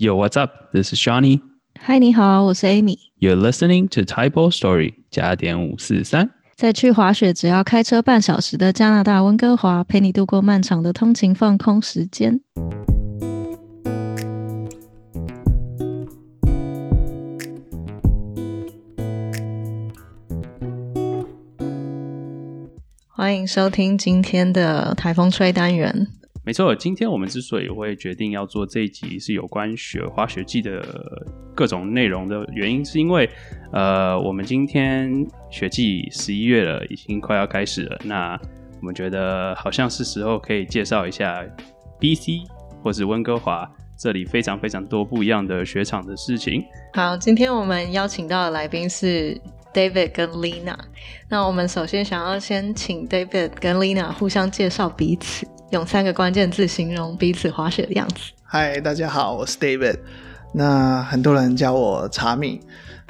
Yo, what's up? This is Shawnee. 嗨，你好，我是 Amy。You're listening to Typo Story 加点五四三。在去滑雪只要开车半小时的加拿大温哥华，陪你度过漫长的通勤放空时间。欢迎收听今天的台风吹单元。没错，今天我们之所以会决定要做这一集是有关雪滑雪季的各种内容的原因，是因为呃，我们今天雪季十一月了，已经快要开始了。那我们觉得好像是时候可以介绍一下 BC 或是温哥华这里非常非常多不一样的雪场的事情。好，今天我们邀请到的来宾是 David 跟 Lina。那我们首先想要先请 David 跟 Lina 互相介绍彼此，用三个关键字形容彼此滑雪的样子。嗨，大家好，我是 David。那很多人叫我茶米。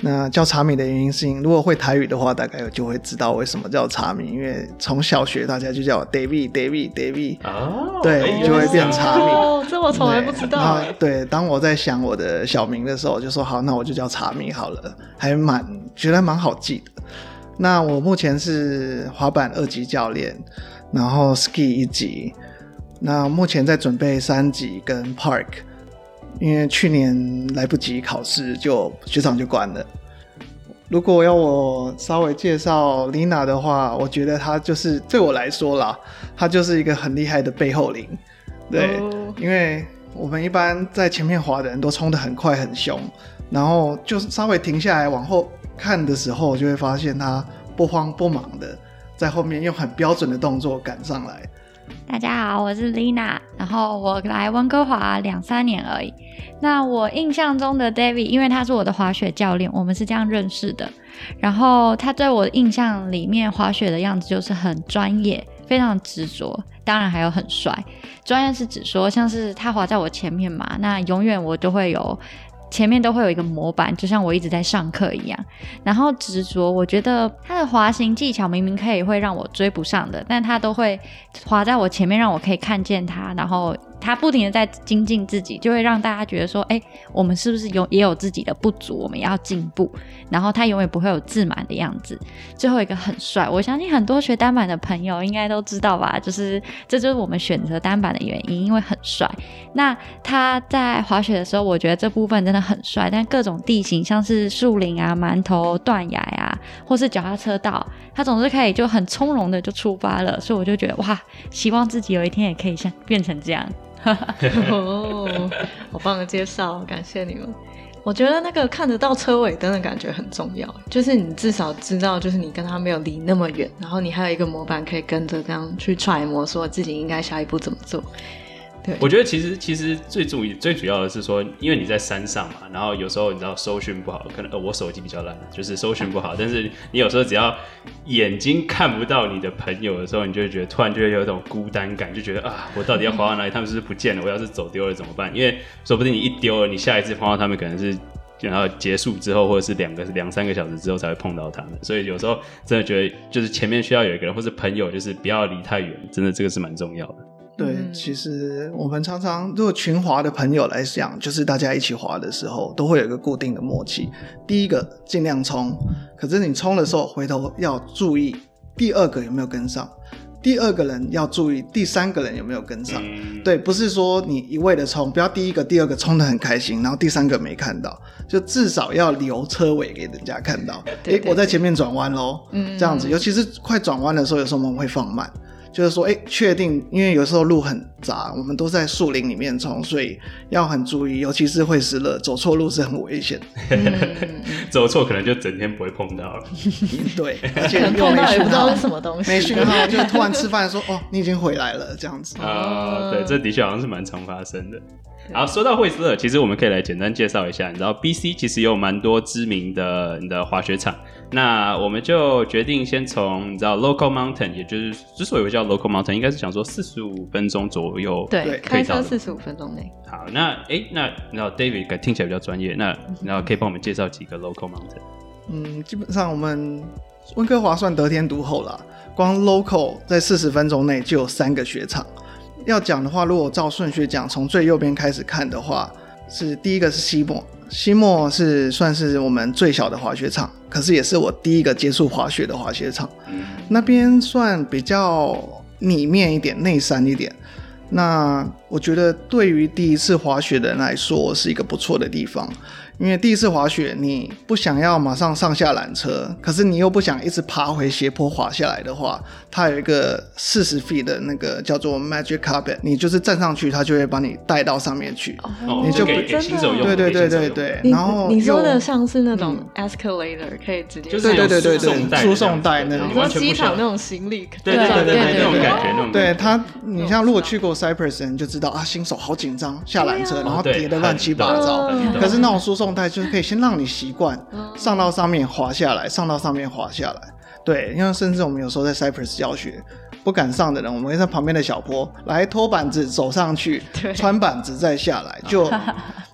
那叫茶米的原因是，如果会台语的话，大概就会知道为什么叫茶米。因为从小学大家就叫我 David，David，David，哦对，就会变茶米。哦，这我从来不知道对当我在想我的小名的时候，我就说好，那我就叫茶米好了，还蛮觉得蛮好记的。那我目前是滑板二级教练，然后 ski 一级，那目前在准备三级跟 park，因为去年来不及考试就学长就关了。如果要我稍微介绍 Lina 的话，我觉得她就是对我来说啦，她就是一个很厉害的背后灵。对，哦因为我们一般在前面滑的人都冲得很快很凶，然后就是稍微停下来往后看的时候，就会发现她不慌不忙的在后面用很标准的动作赶上来。大家好，我是 Lina，然后我来温哥华两三年而已。那我印象中的 David，因为他是我的滑雪教练，我们是这样认识的。然后他在我印象里面，滑雪的样子就是很专业，非常执着，当然还有很帅。专业是指说，像是他滑在我前面嘛，那永远我都会有。前面都会有一个模板，就像我一直在上课一样。然后执着，我觉得他的滑行技巧明明可以会让我追不上的，但他都会滑在我前面，让我可以看见他。然后他不停的在精进自己，就会让大家觉得说，哎，我们是不是有也有自己的不足，我们要进步。然后他永远不会有自满的样子。最后一个很帅，我相信很多学单板的朋友应该都知道吧，就是这就是我们选择单板的原因，因为很帅。那他在滑雪的时候，我觉得这部分真的很帅，但各种地形，像是树林啊、馒头、断崖啊，或是脚踏车道，他总是可以就很从容的就出发了，所以我就觉得哇，希望自己有一天也可以像变成这样。哦，好棒的介绍，感谢你们。我觉得那个看得到车尾灯的感觉很重要，就是你至少知道，就是你跟他没有离那么远，然后你还有一个模板可以跟着这样去揣摩，说自己应该下一步怎么做。对，我觉得其实其实最主最主要的是说，因为你在山上嘛，然后有时候你知道搜寻不好，可能呃我手机比较烂，就是搜寻不好，但是你有时候只要眼睛看不到你的朋友的时候，你就会觉得突然就会有一种孤单感，就觉得啊，我到底要滑到哪里？他们是不是不见了？我要是走丢了怎么办？因为说不定你一丢了，你下一次碰到他们可能是。然后结束之后，或者是两个两三个小时之后才会碰到他们，所以有时候真的觉得，就是前面需要有一个人，或是朋友，就是不要离太远，真的这个是蛮重要的。对，嗯其实我们常常如果群滑的朋友来讲，就是大家一起滑的时候，都会有一个固定的默契。第一个尽量冲，可是你冲的时候回头要注意第二个有没有跟上，第二个人要注意第三个人有没有跟上。嗯对，不是说你一味的冲，不要第一个、第二个冲的很开心，然后第三个没看到，就至少要留车尾给人家看到。诶，我在前面转弯喽，嗯这样子，尤其是快转弯的时候，有时候我们会放慢。就是说，哎，确定，因为有时候路很杂，我们都在树林里面冲，所以要很注意，尤其是会湿热，走错路是很危险。嗯，走错可能就整天不会碰到了。对，而且又没讯碰到也不知道号什么东西，没讯号，就突然吃饭说，哦，你已经回来了，这样子。啊、对，这的确好像是蛮常发生的。好，说到惠斯勒，其实我们可以来简单介绍一下。你知道，BC 其实有蛮多知名的你的滑雪场。那我们就决定先从你知道 local mountain，也就是之所以会叫 local mountain，应该是想说四十五分钟左右。对，对开车四十五分钟内。好，那诶，那你知道 David 听起来比较专业，那然后可以帮我们介绍几个 local mountain。嗯，基本上我们温哥华算得天独厚啦，光 local 在四十分钟内就有三个雪场。要讲的话，如果照顺序讲，从最右边开始看的话，是第一个是西莫，西莫是算是我们最小的滑雪场，可是也是我第一个接触滑雪的滑雪场。那边算比较里面一点、内山一点。那我觉得对于第一次滑雪的人来说是一个不错的地方，因为第一次滑雪你不想要马上上下缆车，可是你又不想一直爬回斜坡滑下来的话，它有一个四十 feet 的那个叫做 Magic Carpet，你就是站上去，它就会把你带到上面去。哦你就给真的给新手用，对对对对对，然后你说的像是那种 escalator 可以直接就是对对对对有输送带对，输送带那种的这样子你说完全不需要机场那种行李，对对对对对那种感觉，那种对他，你像如果去过 Cyprus 的人就知道啊，新手好紧张，下缆车啊。然后叠的乱七八糟。可是那种输送带就是可以先让你习惯嗯上到上面滑下来，上到上面滑下来。对，因为甚至我们有时候在 Cypress 教学，不敢上的人，我们会在旁边的小坡来拖板子走上去，穿板子再下来，就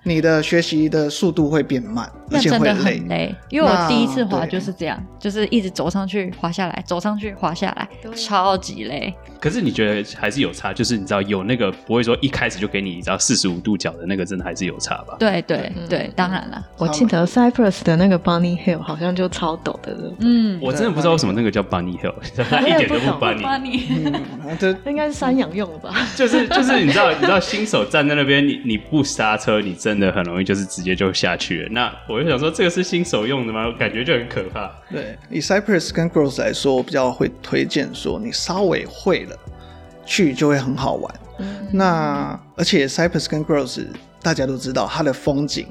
你的学习的速度会变慢，而且会累。累，因为我第一次滑就是这样，就是一直走上去滑下来，走上去滑下来，超级累。可是你觉得还是有差，就是你知道有那个不会说一开始就给你你知道四十五度角的那个，真的还是有差吧？对对嗯对，当然了，我记得 Cypress 的那个 Bunny Hill 好像就超陡的，嗯，我真的不知道为什么那个叫 Bunny Hill，它一点都不 Bunny，你嗯，这应该是山羊用的吧？就是就是你知道你知道新手站在那边，你你不刹车，你真的很容易就是直接就下去了。那我就想说，这个是新手用的吗？我感觉就很可怕。对，以 Cypress 跟 Gross 来说，我比较会推荐说，你稍微会了，去就会很好玩。那而且 Cypress 跟 Gross 大家都知道，它的风景，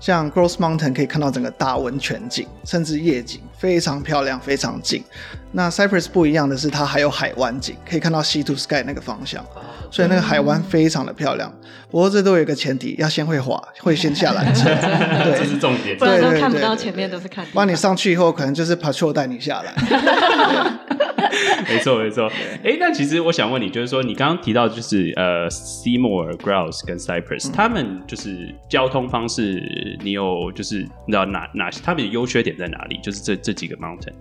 像 Gross Mountain 可以看到整个大温泉景，甚至夜景非常漂亮，非常近。那 Cypress 不一样的是，它还有海湾景，可以看到 Sea to Sky 那个方向，所以那个海湾非常的漂亮。不过这都有一个前提，要先会滑，会先下缆车。对，这是重点不。然都看不到前面，都是看地不然你。上去以后，可能就是 patrol 带你下来。没 错没错。哎，那其实我想问你，就是说你刚刚提到就是呃，Seymour、Grouse 跟 Cypress，、他们就是交通方式，你有就是你知道哪哪他们的优缺点在哪里？就是这这几个 mountain。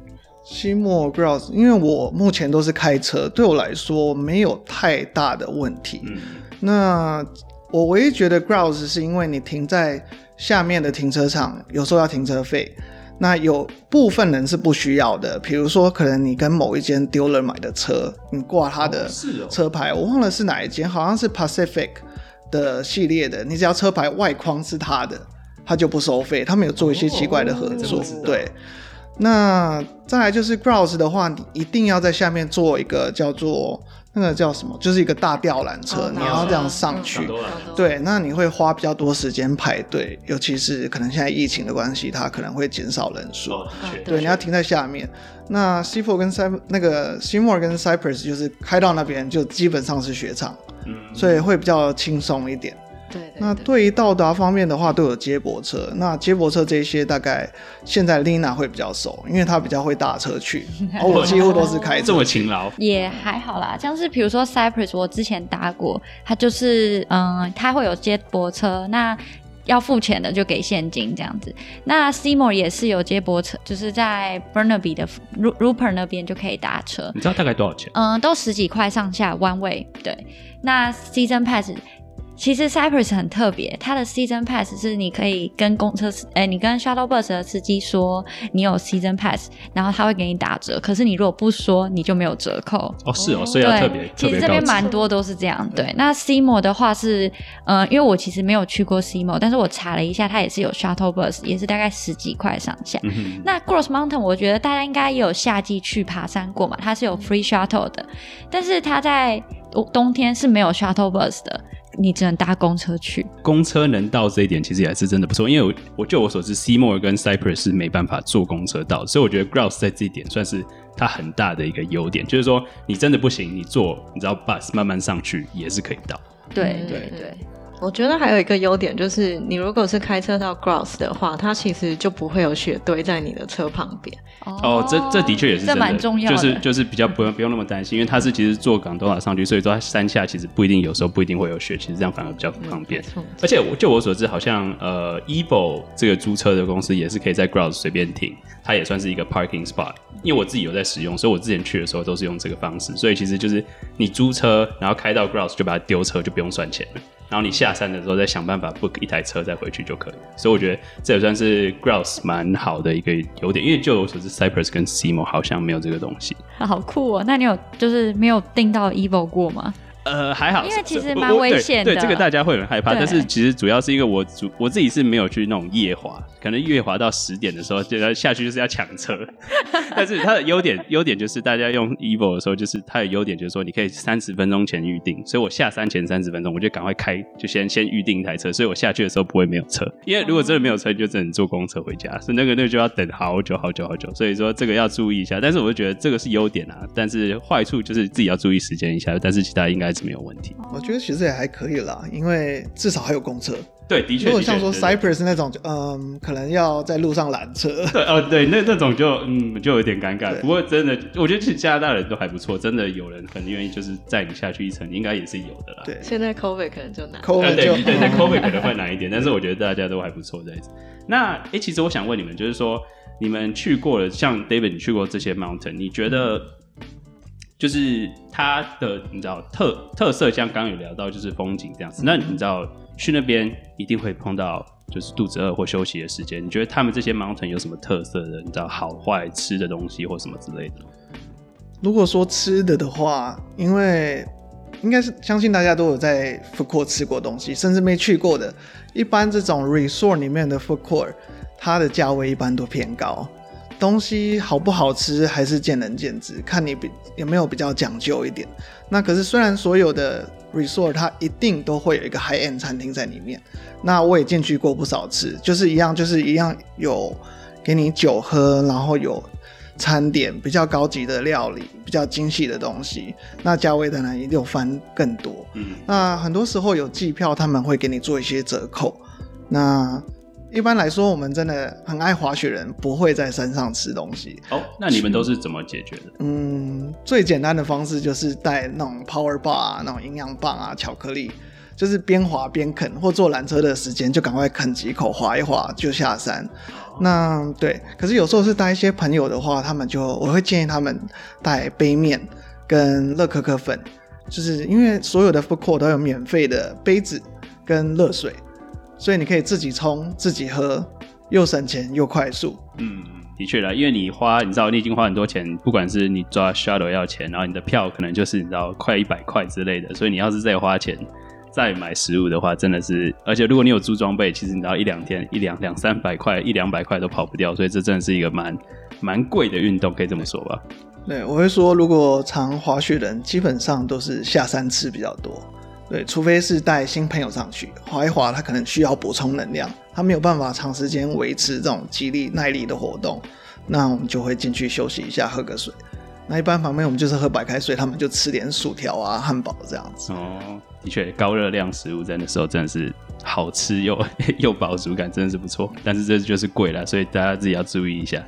西莫 Grouse，因为我目前都是开车，对我来说没有太大的问题。嗯，那我唯一觉得 Grouse 是因为你停在下面的停车场，有时候要停车费。那有部分人是不需要的，比如说可能你跟某一间 dealer 买的车，你挂他的车牌，我忘了是哪一间，好像是 Pacific 的系列的，你只要车牌外框是他的，他就不收费。他们有做一些奇怪的合作，对。那再来就是 Grouse 的话，你一定要在下面做一个叫做那个叫什么，就是一个大吊缆车，哦你要这样上去。对，那你会花比较多时间排队，尤其是可能现在疫情的关系，它可能会减少人数。哦，对，你要停在下面。那 C four 跟 Cy 那个 C More 跟 Cypress 就是开到那边就基本上是雪场，嗯，所以会比较轻松一点。对对那对于到达方面的话，都有接驳车。那接驳车这些大概现在 Lina 会比较熟，因为她比较会搭车去，而 我几乎都是开车。这么勤劳，也还好啦，像是比如说 Cypress，我之前搭过，它就是嗯，它会有接驳车，那要付钱的就给现金这样子。那 Seymour 也是有接驳车，就是在 Burnaby 的 Ru- Rupert 那边就可以搭车，你知道大概多少钱？嗯，都十几块上下 one way。对，那 Season Pass。其实 Cypress 很特别，它的 Season Pass 是你可以跟公车司，哎、你跟 Shuttle Bus 的司机说你有 Season Pass，然后他会给你打折。可是你如果不说，你就没有折扣。哦，是哦，所以要特别对，其实这。边蛮多都是这样。对，那 Seymour 的话是，呃，因为我其实没有去过 Seymour，但是我查了一下，它也是有 shuttle bus，也是大概十几块上下。嗯，那 Gross Mountain 我觉得大家应该也有夏季去爬山过嘛，它是有 free shuttle 的，但是它在冬天是没有 shuttle bus 的，你只能搭公车去。公车能到这一点，其实也是真的不错。因为我我就我所知，Seymour 跟 Cypress 是没办法坐公车到，所以我觉得 Grouse 在这一点算是它很大的一个优点，就是说你真的不行，你坐你知道 bus 慢慢上去也是可以到。对嗯对对，我觉得还有一个优点就是，你如果是开车到 Grouse 的话，它其实就不会有雪堆在你的车旁边。哦，这这的确也是这真的，蛮重要的，就是就是比较不用不用那么担心，因为它是其实坐港多拉上去，所以说它山下其实不一定有时候不一定会有雪，其实这样反而比较方便。而且我就我所知，好像呃 Evo 这个租车的公司也是可以在 Grouse 随便停，它也算是一个 parking spot。因为我自己有在使用，所以我之前去的时候都是用这个方式，所以其实就是你租车，然后开到 Grouse 就把它丢车，就不用算钱了。然后你下山的时候再想办法 book 一台车再回去就可以。所以我觉得这也算是 Grouse 蛮好的一个优点，因为就我所知，Cypress 跟 Simo 好像没有这个东西。好酷哦！那你有就是没有订到 Evo 过吗？呃，还好，因为其实蛮危险的对，对这个大家会很害怕。但是其实主要是因为我主我自己是没有去那种夜滑，可能夜滑到十点的时候，就要下去就是要抢车。但是它的优点优点就是大家用 Evo 的时候，就是它的优点就是说你可以三十分钟前预定，所以我下山前三十分钟我就赶快开，就先先预定一台车，所以我下去的时候不会没有车。因为如果真的没有车，你就只能坐公车回家，所以那个那个就要等好久好久好久。所以说这个要注意一下。但是我就觉得这个是优点啊，但是坏处就是自己要注意时间一下，但是其他应该是没有问题。我觉得其实也还可以啦，因为至少还有公车。对，的确，如果像说的确对 Cypress 那种，就嗯，可能要在路上拦车。对哦，对，那那种就嗯就有点尴尬。不过真的，我觉得其实加拿大人都还不错，真的有人很愿意就是载你下去一程，应该也是有的啦。对现在 COVID 可能就难。呃，，COVID 可能会难一点，但是我觉得大家都还不错这样子。那诶，其实我想问你们，就是说你们去过了，像 David 你去过这些 mountain，你觉得就是它的你知道特特色，像刚刚有聊到就是风景这样子。那你知道去那边一定会碰到就是肚子饿或休息的时间，你觉得他们这些 mountain 有什么特色的？你知道好坏吃的东西或什么之类的？如果说吃的的话，因为应该是相信大家都有在 food court 吃过东西，甚至没去过的，一般这种 resort 里面的 food court，它的价位一般都偏高。东西好不好吃还是见仁见智，看你比有没有比较讲究一点。那可是虽然所有的 resort 它一定都会有一个 high end 餐厅在里面，那我也进去过不少次，就是一样，就是一样有给你酒喝，然后有餐点比较高级的料理，比较精细的东西，那价位当然也有翻更多。嗯，那很多时候有季票，他们会给你做一些折扣。那一般来说，我们真的很爱滑雪人，不会在山上吃东西。哦，那你们都是怎么解决的？嗯，最简单的方式就是带那种 power bar 啊，那种营养棒啊，巧克力，就是边滑边啃，或坐缆车的时间就赶快啃几口，滑一滑就下山。那对，可是有时候是带一些朋友的话，他们就我会建议他们带杯面跟乐可可粉，就是因为所有的 food court 都有免费的杯子跟热水，所以你可以自己冲自己喝，又省钱又快速。嗯，的确啦，因为你花，你知道你已经花很多钱，不管是你抓 shuttle 要钱，然后你的票可能就是你知道快一百块之类的，所以你要是再花钱再买食物的话，真的是，而且如果你有租装备，其实你知道一两天一两两三百块一两百块都跑不掉，所以这真的是一个蛮蛮贵的运动，可以这么说吧？对，我会说，如果常滑雪的人，基本上都是下山吃比较多。对，除非是带新朋友上去滑一滑，他可能需要补充能量，他没有办法长时间维持这种肌力耐力的活动，那我们就会进去休息一下，喝个水。那一般旁边我们就是喝白开水，他们就吃点薯条啊、汉堡这样子。哦，的确，高热量食物在那时候真的是好吃又又饱足感，真的是不错。但是这就是贵了，所以大家自己要注意一下。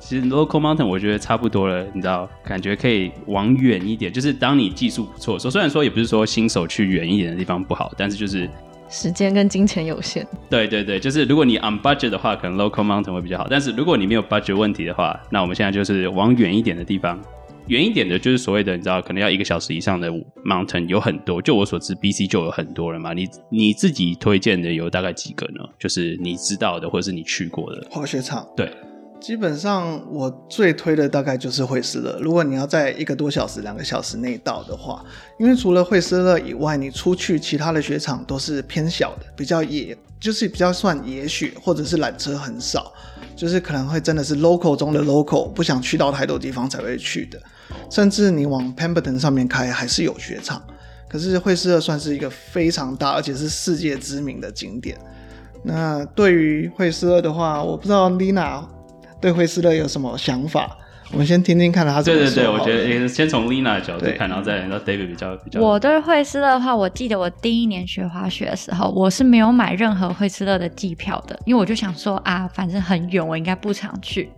其实 local mountain 我觉得差不多了，你知道，感觉可以往远一点。就是当你技术不错的时候，虽然说也不是说新手去远一点的地方不好，但是就是时间跟金钱有限，对对对，就是如果你 on budget 的话，可能 local mountain 会比较好。但是如果你没有 budget 问题的话，那我们现在就是往远一点的地方。远一点的，就是所谓的你知道，可能要一个小时以上的 mountain 有很多。就我所知，BC 就有很多了嘛。你你自己推荐的有大概几个呢？就是你知道的，或者是你去过的。滑雪场对，基本上我最推的大概就是惠斯勒。如果你要在一个多小时、两个小时内到的话，因为除了惠斯勒以外，你出去其他的雪场都是偏小的，比较野，就是比较算野雪，或者是缆车很少，就是可能会真的是 local 中的 local，不想去到太多地方才会去的。甚至你往 Pemberton 上面开，还是有雪场。可是惠斯勒算是一个非常大，而且是世界知名的景点。那对于惠斯勒的话，我不知道 Lina 对惠斯勒有什么想法？我们先听听看他怎么对对对，我觉得诶先从 Lina 的角度看，然后再来到 David 比较比较。我对惠斯勒的话，我记得我第一年学滑雪的时候，我是没有买任何惠斯勒的机票的，因为我就想说啊，反正很远，我应该不常去。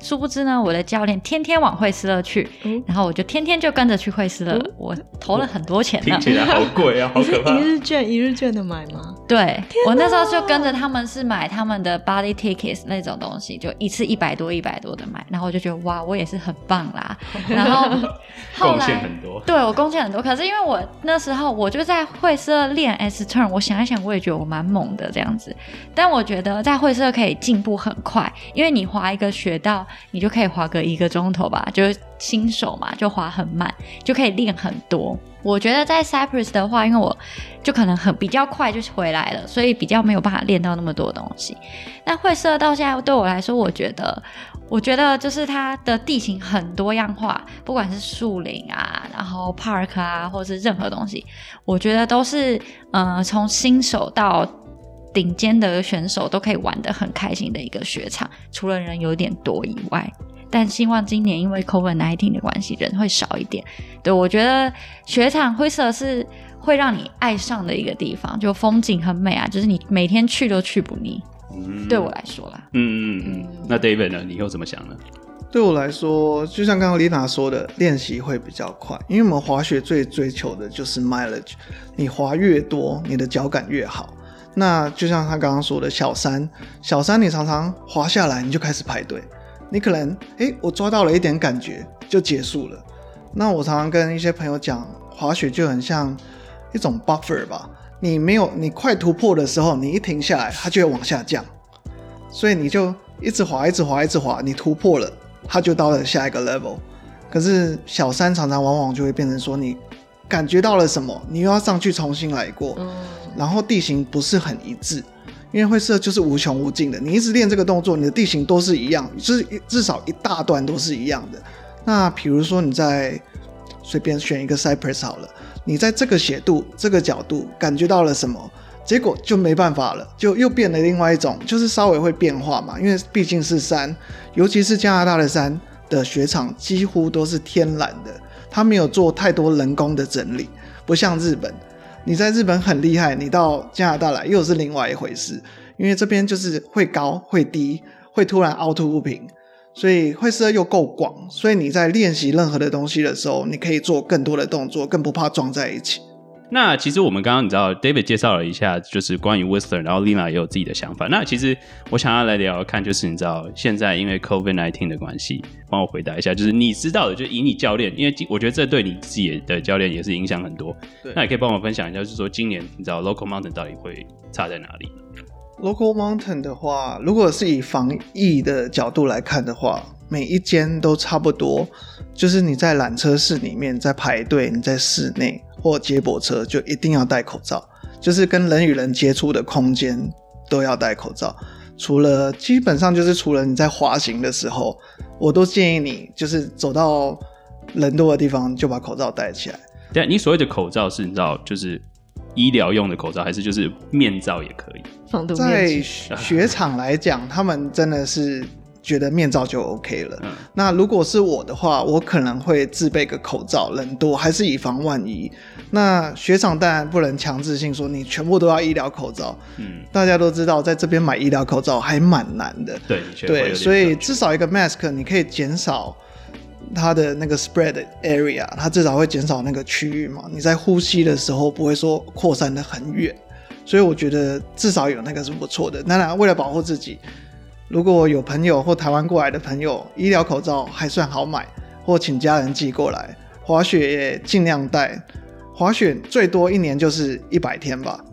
殊不知呢，我的教练天天往惠斯勒去，嗯然后我就天天就跟着去惠斯勒，嗯我投了很多钱呢听。起来好贵啊，好可怕一。日券一日券的买吗？对我那时候就跟着他们是买他们的 body tickets 那种东西，就一次一百多一百多的买，然后我就觉得哇，我也是很棒啦。然后后贡献很多。对我贡献很多，可是因为我那时候我就在会社练 S turn，我想一想，我也觉得我蛮猛的这样子。但我觉得在会社可以进步很快，因为你滑一个雪道，你就可以滑个一个钟头吧，就是新手嘛，就滑很慢，就可以练很多。我觉得在 Cyprus 的话，因为我就可能很比较快就回来了，所以比较没有办法练到那么多东西。那会社到现在对我来说，我觉得，我觉得就是它的地形很多样化，不管是树林啊，然后 park 啊，或是任何东西，我觉得都是呃从新手到顶尖的选手都可以玩得很开心的一个雪场，除了人有点多以外。但希望今年因为 COVID 1 9的关系，人会少一点。对我觉得雪场灰色是会让你爱上的一个地方，就风景很美啊，就是你每天去都去不腻。嗯对我来说啦，嗯嗯嗯。那 David 呢？你又怎么想呢？对我来说，就像刚刚丽娜说的，练习会比较快，因为我们滑雪最追求的就是 mileage，你滑越多，你的脚感越好。那就像他刚刚说的，小山，小山你常常滑下来，你就开始排队，你可能诶，我抓到了一点感觉就结束了。那我常常跟一些朋友讲，滑雪就很像一种 buffer 吧，你没有你快突破的时候，你一停下来，它就会往下降，所以你就一直滑，一直滑，一直滑，你突破了，它就到了下一个 level。可是小山常常往往就会变成说，你感觉到了什么，你又要上去重新来过，然后地形不是很一致，因为会社就是无穷无尽的，你一直练这个动作，你的地形都是一样，就是至少一大段都是一样的。那比如说你在随便选一个 Cypress 好了，你在这个斜度、这个角度感觉到了什么，结果就没办法了，就又变了另外一种，就是稍微会变化嘛，因为毕竟是山，尤其是加拿大的山的雪场几乎都是天然的，它没有做太多人工的整理，不像日本。你在日本很厉害，你到加拿大来又是另外一回事，因为这边就是会高会低，会突然凹凸不平，所以会射又够广，所以你在练习任何的东西的时候，你可以做更多的动作，更不怕撞在一起。那其实我们刚刚你知道，David 介绍了一下，就是关于 Whistler，然后 Lina 也有自己的想法。那其实我想要来聊聊看，就是你知道现在因为 COVID nineteen 的关系，帮我回答一下，就是你知道的，就以你教练，因为我觉得这对你自己的教练也是影响很多。对那也可以帮我分享一下，就是说今年你知道 Local Mountain 到底会差在哪里？Local Mountain 的话，如果是以防疫的角度来看的话，每一间都差不多，就是你在缆车室里面在排队，你在室内或接驳车就一定要戴口罩，就是跟人与人接触的空间都要戴口罩。除了基本上就是除了你在滑行的时候，我都建议你就是走到人多的地方就把口罩戴起来。对，你所谓的口罩是你知道就是医疗用的口罩，还是就是面罩也可以？在雪场来讲，他们真的是觉得面罩就 OK 了。嗯那如果是我的话，我可能会自备个口罩，人多还是以防万一。那雪场当然不能强制性说你全部都要医疗口罩，嗯，大家都知道，在这边买医疗口罩还蛮难的。对，对，所以至少一个 mask 你可以减少它的那个 spread area，它至少会减少那个区域嘛。你在呼吸的时候不会说扩散的很远，所以我觉得至少有那个是不错的。当然，为了保护自己，如果有朋友或台湾过来的朋友，医疗口罩还算好买，或请家人寄过来。滑雪也尽量带，滑雪最多一年就是一百天吧。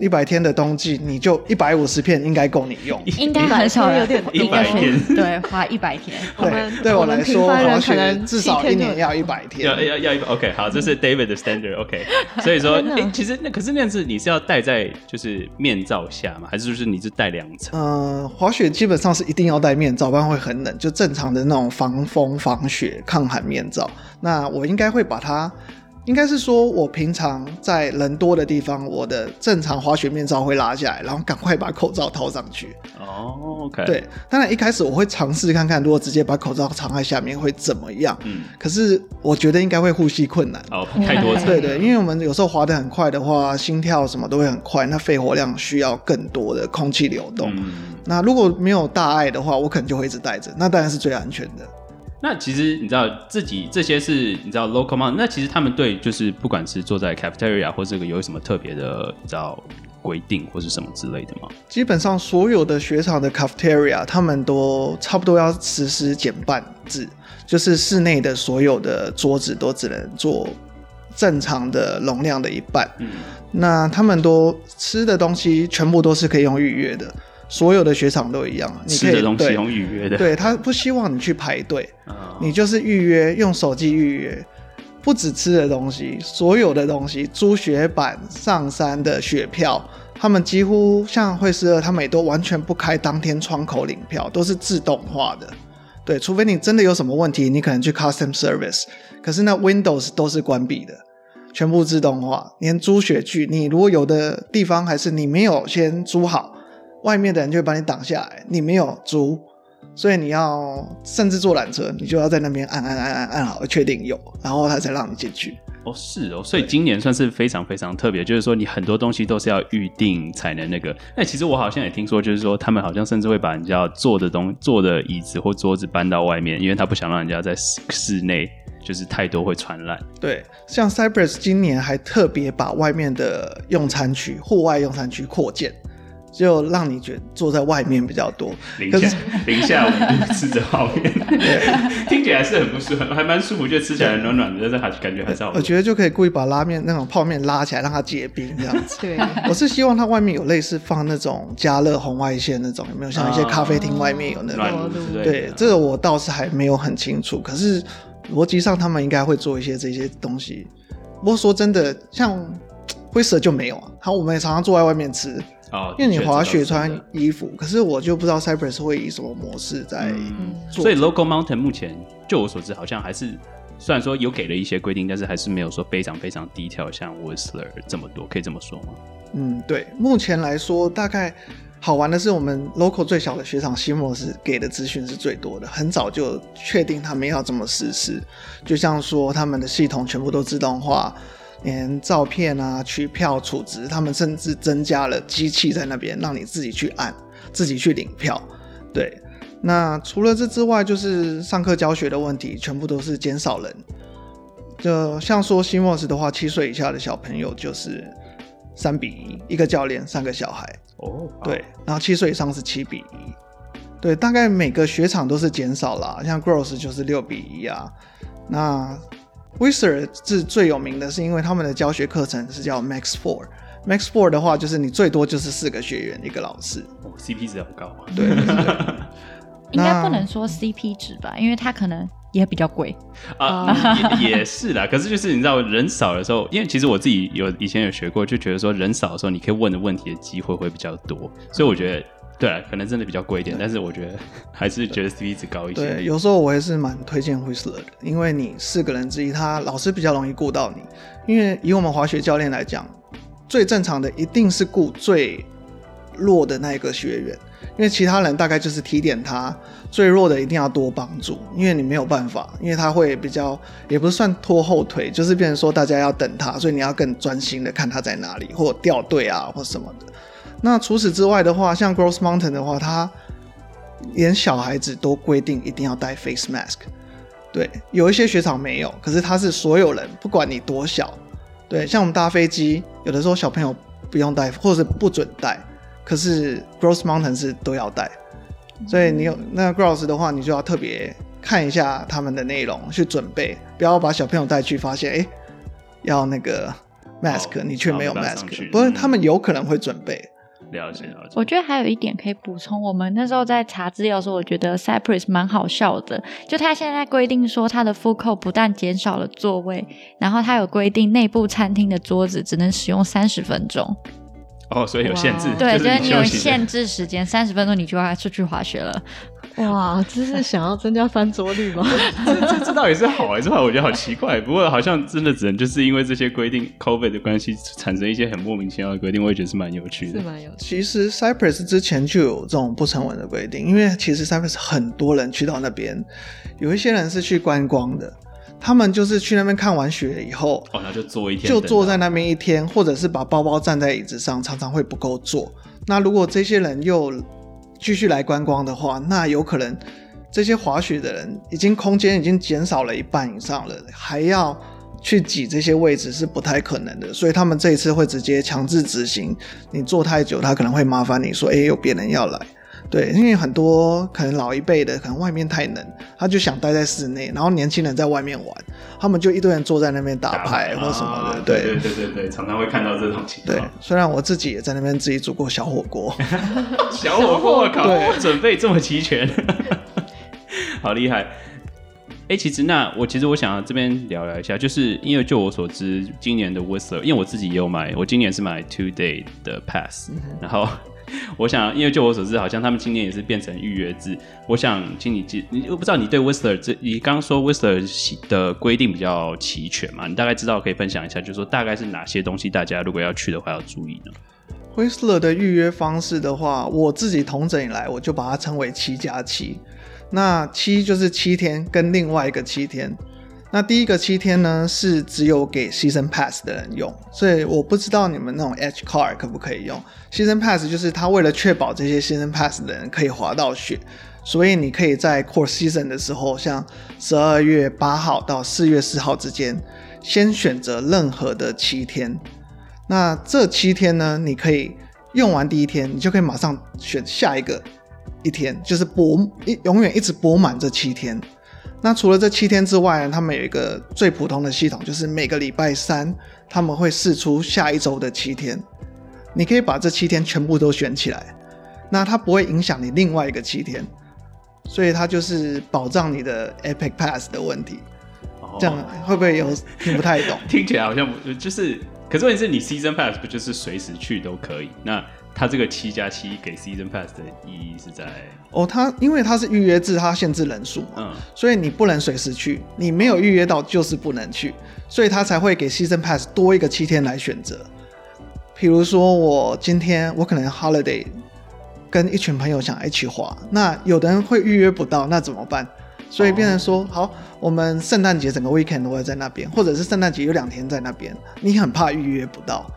一百天的冬季，你就一百五十片应该够你用。应该很少人有点一百天 对，花一百天。对，对我来说，滑雪可能至少一年要一百天。要要要一百 OK 好，这是 David 的 standard OK，所以说，哎、其实那可是那样子，你是要戴在就是面罩下吗？还是就是你是戴两层？呃，滑雪基本上是一定要戴面罩，不然会很冷。就正常的那种防风、防雪、抗寒面罩。那我应该会把它，应该是说我平常在人多的地方，我的正常滑雪面罩会拉下来，然后赶快把口罩套上去。哦，OK，对，当然一开始我会尝试看看，如果直接把口罩藏在下面会怎么样。嗯，可是我觉得应该会呼吸困难。哦，太多层，对对，因为我们有时候滑得很快的话，心跳什么都会很快，那肺活量需要更多的空气流动。嗯，那如果没有大碍的话，我可能就会一直戴着，那当然是最安全的。那其实你知道自己这些是你知道 local m o u n 那其实他们对就是不管是坐在 cafeteria 或这个有什么特别的你知道规定或是什么之类的吗？基本上所有的雪场的 cafeteria，他们都差不多要实施减半制，就是室内的所有的桌子都只能坐正常的容量的一半。嗯，那他们都吃的东西全部都是可以用预约的，所有的雪场都一样，你可以吃的东西对用预约的，对他不希望你去排队，啊你就是预约，用手机预约。不止吃的东西，所有的东西，租雪板、上山的雪票，他们几乎像惠斯勒，他们也都完全不开当天窗口领票，都是自动化的。对，除非你真的有什么问题，你可能去 custom service，可是那 Windows 都是关闭的，全部自动化。连租雪具，你如果有的地方还是你没有先租好，外面的人就会把你挡下来，你没有租，所以你要甚至坐缆车，你就要在那边按按按按按好，确定有，然后他才让你进去。哦，是哦，所以今年算是非常非常特别，就是说你很多东西都是要预定才能那个。那其实我好像也听说，就是说他们好像甚至会把人家坐的东坐的椅子或桌子搬到外面，因为他不想让人家在室室内就是太多会传染。对，像 Cypress 今年还特别把外面的用餐区、户外用餐区扩建，就让你觉得坐在外面比较多。零可是下零下我们就吃着泡面，听起来是很不舒服，还蛮舒服，就吃起来暖暖的，但是还感觉还是好。我觉得就可以故意把拉面那种泡面拉起来，让它结冰这样子。对，我是希望它外面有类似放那种加热红外线那种，有没有像一些咖啡厅外面有那暖种？对，这个我倒是还没有很清楚，可是逻辑上他们应该会做一些这些东西。不过说真的，像灰色就没有啊，好，我们也常常坐在外面吃，哦，因为你滑雪穿衣服，可是我就不知道 Cypress 会以什么模式在嗯做。所以 Local Mountain 目前就我所知，好像还是虽然说有给了一些规定，但是还是没有说非常非常低调，像 Whistler 这么多，可以这么说吗？嗯，对，目前来说，大概好玩的是我们 local 最小的雪场西莫斯给的资讯是最多的，很早就确定他们要这么实施，就像说他们的系统全部都自动化，连照片啊、取票、储值，他们甚至增加了机器在那边，让你自己去按、自己去领票。对，那除了这之外，就是上课教学的问题，全部都是减少人。就像说新莫斯的话，七岁以下的小朋友就是三比一，一个教练三个小孩。哦，对，然后七岁以上是七比一，对，大概每个雪场都是减少啦，像 Gross 就是六比一啊。那 Whistler 是最有名的，是因为他们的教学课程是叫 Max Four。Max Four 的话，就是你最多就是四个学员一个老师，哦，CP 值很高。对对对 应该不能说 CP 值吧，因为它可能也比较贵。啊，也也是啦。可是就是你知道，人少的时候，因为其实我自己有以前有学过，就觉得说人少的时候，你可以问的问题的机会会比较多，所以我觉得。对啊，可能真的比较贵一点，但是我觉得 还是觉得 CP 值高一些。对，有时候我也是蛮推荐 Whistler 的，因为你四个人之一，他老师比较容易顾到你。因为以我们滑雪教练来讲，最正常的一定是顾最弱的那一个学员，因为其他人大概就是提点他，最弱的一定要多帮助，因为你没有办法，因为他会比较也不是算拖后腿，就是变成说大家要等他，所以你要更专心的看他在哪里，或掉队啊或什么的。那除此之外的话，像 Gross Mountain 的话，它连小孩子都规定一定要戴 face mask。对，有一些雪场没有，可是它是所有人，不管你多小，对，像我们搭飞机，有的时候小朋友不用戴，或者不准戴，可是 Gross Mountain 是都要戴，所以你有那 Gross 的话，你就要特别看一下他们的内容去准备，不要把小朋友带去发现，哎，要那个 mask，、哦你却没有 mask，不过嗯。他们有可能会准备。了解了解。我觉得还有一点可以补充，我们那时候在查资料的时候，我觉得 Cypress 蛮好笑的。就他现在规定说，他的 food court 不但减少了座位，然后他有规定内部餐厅的桌子只能使用三十分钟。哦，所以有限制，对，就就是是你有限制时间，三十分钟你就要出去滑雪了。哇，这是想要增加翻桌率吗？这这这到底是好还是坏？我觉得好奇怪。不过好像真的只能就是因为这些规定，COVID 的关系，产生一些很莫名其妙的规定，我也觉得是蛮有趣的。是蛮有趣。其实 Cypress 之前就有这种不成文的规定，因为其实 Cypress 很多人去到那边，有一些人是去观光的，他们就是去那边看完雪以后，哦，那就坐一天，就坐在那边一天，或者是把包包站在椅子上，常常会不够坐。那如果这些人又继续来观光的话，那有可能这些滑雪的人已经空间已经减少了一半以上了，还要去挤这些位置是不太可能的，所以他们这一次会直接强制执行，你坐太久，他可能会麻烦你说，哎，有别人要来。对，因为很多可能老一辈的，可能外面太冷，他就想待在室内，然后年轻人在外面玩，他们就一堆人坐在那边打牌或什么的。对对对对对，常常会看到这种情况。对，虽然我自己也在那边自己煮过小火锅，小火锅，我靠，准备这么齐全，好厉害。哎，其实那我其实我想这边聊聊一下，就是因为就我所知，今年的 Whistler，因为我自己也有买，我今年是买 Two Day 的 Pass，然后。我想，因为就我所知，好像他们今年也是变成预约制。我想请你记，你我不知道你对 Whistler 这，你刚刚说 Whistler 的规定比较齐全嘛？你大概知道可以分享一下，就是说大概是哪些东西，大家如果要去的话要注意呢？Whistler 的预约方式的话，我自己统整以来，我就把它称为七加七。那七就是七天，跟另外一个七天。那第一个七天呢，是只有给 Season Pass 的人用，所以我不知道你们那种 H Card 可不可以用 Season Pass。就是他为了确保这些 Season Pass 的人可以滑到雪，所以你可以在 Core Season 的时候，像十二月八号到四月四号之间，先选择任何的七天。那这七天呢，你可以用完第一天，你就可以马上选下一个一天，就是博一永远一直博满这七天。那除了这七天之外呢，他们有一个最普通的系统，就是每个礼拜三他们会试出下一周的七天，你可以把这七天全部都选起来，那它不会影响你另外一个七天，所以它就是保障你的 Epic Pass 的问题。这样会不会有听不太懂？听起来好像不就是，可是问题是你 Season Pass 不就是随时去都可以？那它这个七加七给 Season Pass 的意义是在哦，它因为它是预约制，它限制人数嘛，嗯，所以你不能随时去，你没有预约到就是不能去，所以它才会给 Season Pass 多一个七天来选择。比如说我今天我可能 Holiday 跟一群朋友想一起滑，那有的人会预约不到，那怎么办？所以变成说好，我们圣诞节整个 Weekend 都会在那边，或者是圣诞节有两天在那边，你很怕预约不到。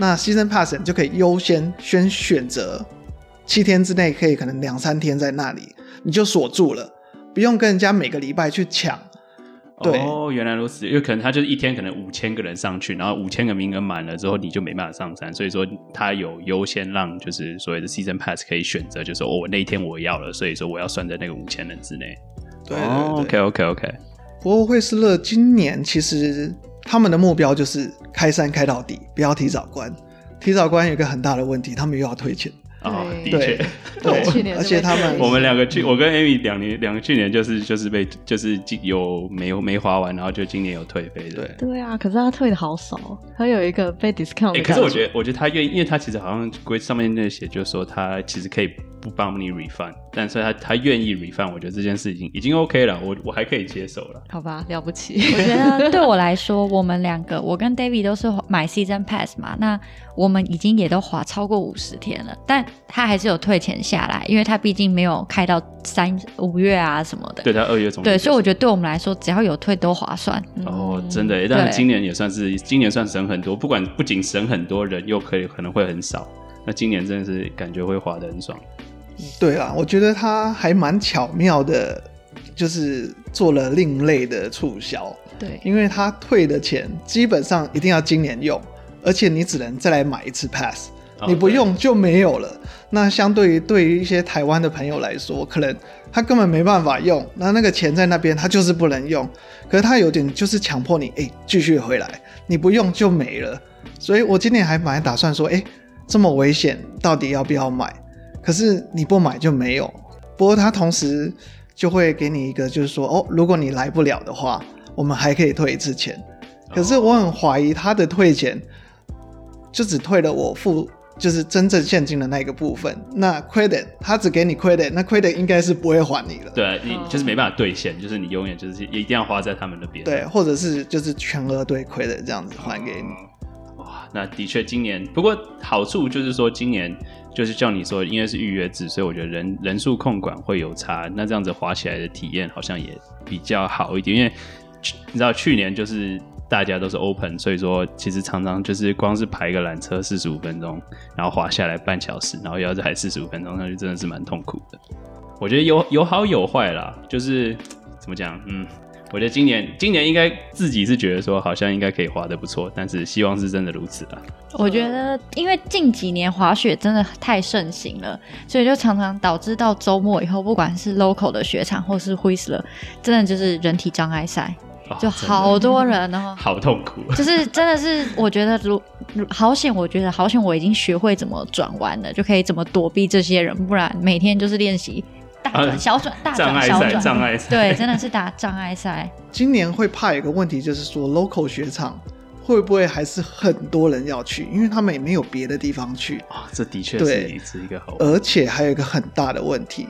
那 Season Pass 就可以优先先选择七天之内可以可能两三天在那里，你就锁住了，不用跟人家每个礼拜去抢。对哦，原来如此，因为可能他就是一天可能五千个人上去，然后五千个名额满了之后你就没办法上山，所以说他有优先让就是所谓的 Season Pass 可以选择，就是哦我那一天我要了，所以说我要算在那个五千人之内。对，OK OK OK。不过惠斯勒今年其实。他们的目标就是开山开到底，不要提早关。提早关有一个很大的问题，他们又要退钱。啊，的确，对，而且他们我们两个去，我跟 Amy 两年两个去年就是就是被就是有没有没花完，然后就今年有退费的。对对啊，可是他退的好少，他有一个被 discount。可是我觉得，我觉得他愿意，因为他其实好像规上面那写，就是说他其实可以。不帮你 refund，但所以他他愿意 refund，我觉得这件事情已经 OK 了，我我还可以接受了。好吧，了不起。我觉得对我来说，我们两个，我跟 David 都是买 season pass 嘛，那我们已经也都划超过五十天了，但他还是有退钱下来，因为他毕竟没有开到三五月啊什么的。对他二月中。对，所以我觉得对我们来说，只要有退都划算。哦，真的，但今年也算是今年算省很多，不管不仅省很多人，又可以可能会很少，那今年真的是感觉会滑的很爽。对啊，我觉得他还蛮巧妙的，就是做了另类的促销。对，因为他退的钱基本上一定要今年用，而且你只能再来买一次 pass，你不用就没有了。那相对于对于一些台湾的朋友来说，可能他根本没办法用，那那个钱在那边，他就是不能用。可是他有点就是强迫你，哎，继续回来，你不用就没了。所以我今年还蛮打算说，哎，这么危险，到底要不要买？可是你不买就没有。不过他同时就会给你一个，就是说，哦，如果你来不了的话，我们还可以退一次钱。可是我很怀疑他的退钱就只退了我付，就是真正现金的那个部分。那 credit 他只给你 credit，那 credit 应该是不会还你了。对，你就是没办法兑现，就是你永远就是一定要花在他们那边。对，或者是就是全额对 credit 这样子还给你。哇，那的确今年，不过好处就是说今年。就是叫你说，因为是预约制，所以我觉得人人数控管会有差。那这样子滑起来的体验好像也比较好一点。因为你知道去年就是大家都是 open，所以说其实常常就是光是排个缆车四十五分钟，然后滑下来半小时，然后要再排四十五分钟，那就真的是蛮痛苦的。我觉得有有好有坏啦，就是怎么讲，嗯，我觉得今年今年应该自己是觉得说好像应该可以滑的不错，但是希望是真的如此啊。我觉得，因为近几年滑雪真的太盛行了，所以就常常导致到周末以后，不管是 local 的雪场或是 Whistler，真的就是人体障碍赛，就好多人，哦。好痛苦，就是真的是，我觉得如如好险，我觉得好险，我已经学会怎么转弯了，就可以怎么躲避这些人，不然每天就是练习大转、啊小转、大障碍赛，转小转，障碍赛，对，真的是打障碍赛。今年会怕有一个问题，就是说 local 雪场会不会还是很多人要去，因为他们也没有别的地方去，啊，这的确对是是一个好。而且还有一个很大的问题，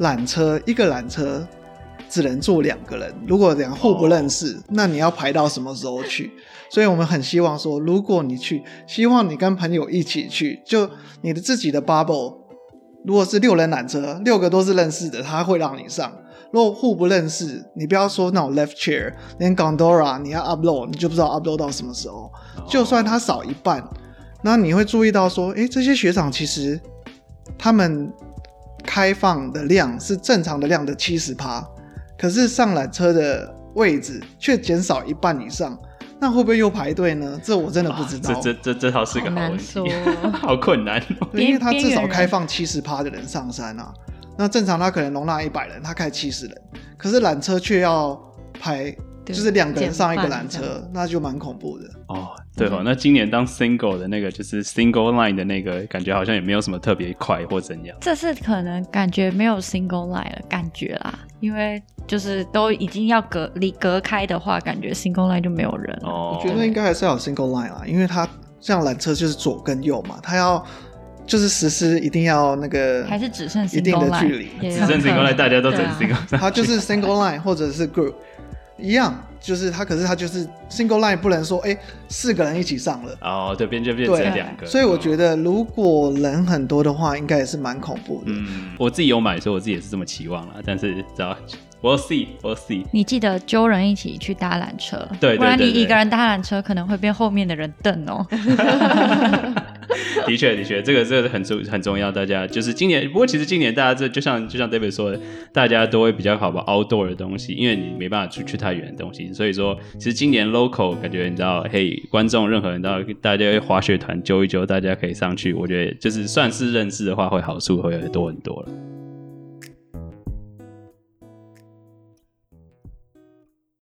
缆车一个缆车只能坐两个人，如果两个互不认识，那你要排到什么时候去？所以我们很希望说，如果你去，希望你跟朋友一起去，就你的自己的 bubble，如果是六人缆车，六个都是认识的，他会让你上。如果互不认识，你不要说那种 left chair，连 gondola 你要 upload，你就不知道 upload 到什么时候。就算它少一半，那你会注意到说，诶，这些学长其实他们开放的量是正常的量的七十趴，可是上缆车的位置却减少一半以上，那会不会又排队呢？这我真的不知道。啊这这这这倒是个好好问题 好困难哦。因为它至少开放七十趴的人上山啊，那正常它可能容纳一百人，它开七十人，可是缆车却要排，就是两个人上一个缆车，那就蛮恐怖的。哦，对。哦，那今年当 single 的那个就是 single line 的那个，感觉好像也没有什么特别快或怎样。这次可能感觉没有 single line 了，感觉啦，因为就是都已经要隔离隔开的话，感觉 single line 就没有人了。哦，我觉得应该还是要有 single line 啦，因为它像缆车就是左跟右嘛，它要就是实施一定要那个还是只剩一定的距 line，离，也只剩 single line，大家都整 single，它就是 single line 或者是 group 一样，就是他可是他就是 single line 不能说哎四个人一起上了。哦，对，边就变对成两个，所以我觉得，如果人很多的话，应该也是蛮恐怖的。嗯，我自己有买，所以我自己也是这么期望了。但是知道，we'll see，we'll see。你记得揪人一起去搭缆车，对对不然你一个人搭缆车可能会被后面的人瞪哦。的确，的确，这个这个很重很重要。大家就是今年，不过其实今年大家这就像就像 David 说的，大家都会比较好吧 outdoor 的东西，因为你没办法出去太远的东西，所以说其实今年 local 感觉你知道，嘿，观众任何人到大家滑雪团揪一揪，大家可以上去，我觉得就是算是认识的话，会好处会多很多了。